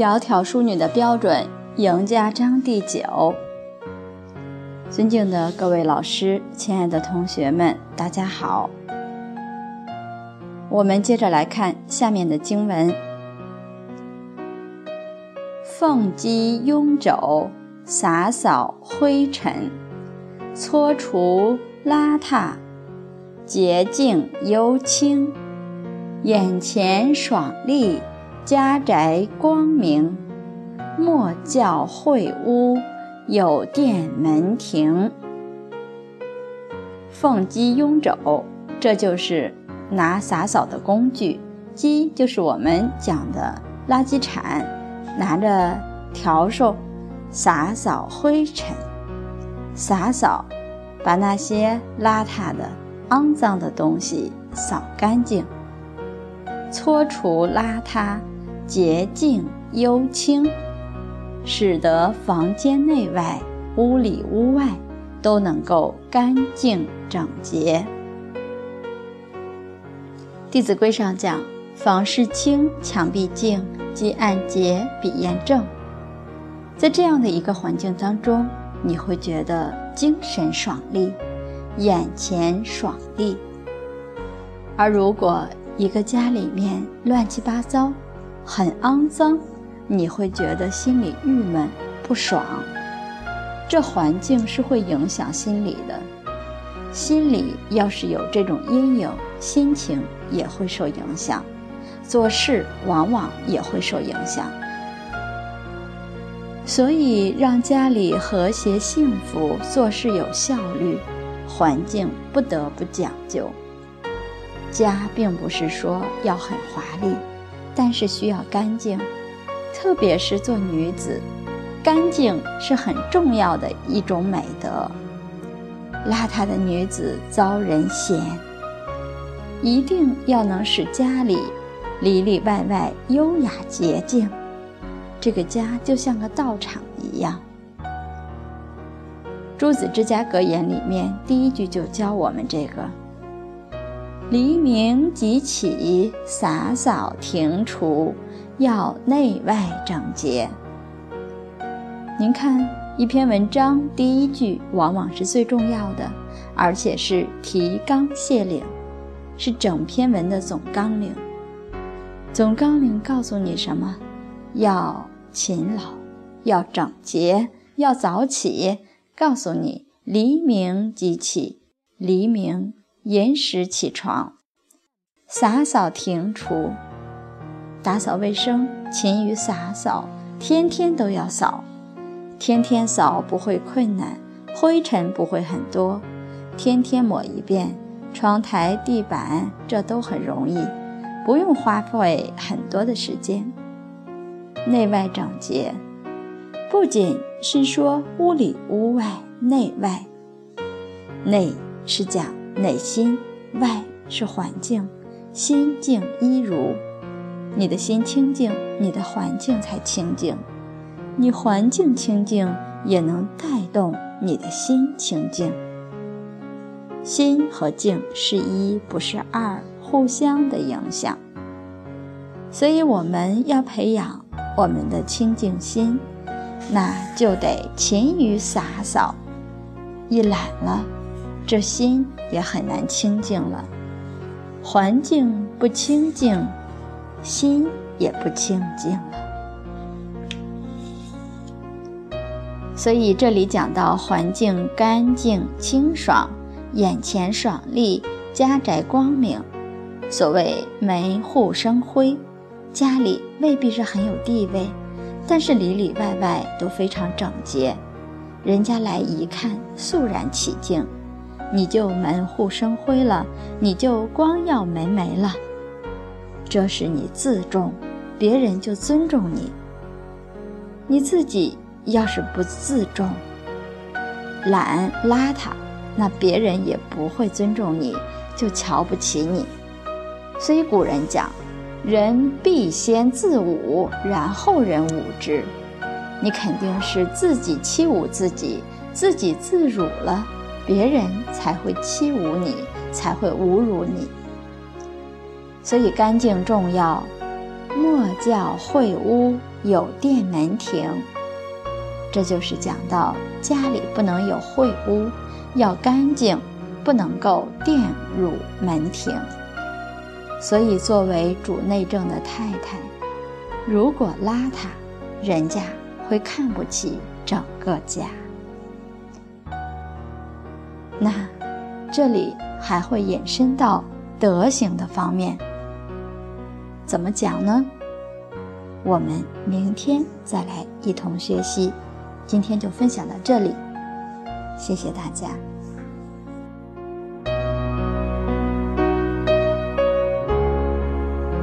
窈窕淑女的标准，赢家章第九。尊敬的各位老师，亲爱的同学们，大家好。我们接着来看下面的经文：凤鸡拥肘，洒扫灰尘，搓除邋遢，洁净幽清，眼前爽利，家宅光明。莫教秽屋。有殿门庭，凤鸡拥帚，这就是拿洒扫的工具。鸡就是我们讲的垃圾铲，拿着笤帚洒扫灰尘，洒扫，把那些邋遢的、肮脏的东西扫干净，搓除邋遢，洁净幽清。使得房间内外、屋里屋外都能够干净整洁。《弟子规》上讲：“房事清，墙壁净，即案洁，笔砚正。”在这样的一个环境当中，你会觉得精神爽利，眼前爽利。而如果一个家里面乱七八糟，很肮脏，你会觉得心里郁闷不爽，这环境是会影响心理的。心里要是有这种阴影，心情也会受影响，做事往往也会受影响。所以，让家里和谐幸福，做事有效率，环境不得不讲究。家并不是说要很华丽，但是需要干净。特别是做女子，干净是很重要的一种美德。邋遢的女子遭人嫌，一定要能使家里里里外外优雅洁净，这个家就像个道场一样。朱子治家格言里面第一句就教我们这个：黎明即起，洒扫庭除。要内外整洁。您看，一篇文章第一句往往是最重要的，而且是提纲挈领，是整篇文的总纲领。总纲领告诉你什么？要勤劳，要整洁，要早起。告诉你，黎明即起，黎明寅时起床，洒扫庭除。打扫卫生，勤于洒扫，天天都要扫，天天扫不会困难，灰尘不会很多，天天抹一遍，窗台、地板这都很容易，不用花费很多的时间。内外整洁，不仅是说屋里屋外内外，内是讲内心，外是环境，心静一如。你的心清净，你的环境才清净。你环境清净，也能带动你的心清净。心和静是一，不是二，互相的影响。所以我们要培养我们的清净心，那就得勤于洒扫。一懒了，这心也很难清净了。环境不清净。心也不清净了，所以这里讲到环境干净清爽，眼前爽利，家宅光明。所谓门户生辉，家里未必是很有地位，但是里里外外都非常整洁，人家来一看肃然起敬，你就门户生辉了，你就光耀门楣了。这是你自重，别人就尊重你。你自己要是不自重、懒邋遢，那别人也不会尊重你，就瞧不起你。所以古人讲：“人必先自侮，然后人侮之。”你肯定是自己欺侮自己，自己自辱了，别人才会欺侮你，才会侮辱你。所以干净重要，莫教秽屋有殿门庭。这就是讲到家里不能有秽污，要干净，不能够玷辱门庭。所以，作为主内政的太太，如果邋遢，人家会看不起整个家。那这里还会延伸到德行的方面，怎么讲呢？我们明天再来一同学习。今天就分享到这里，谢谢大家。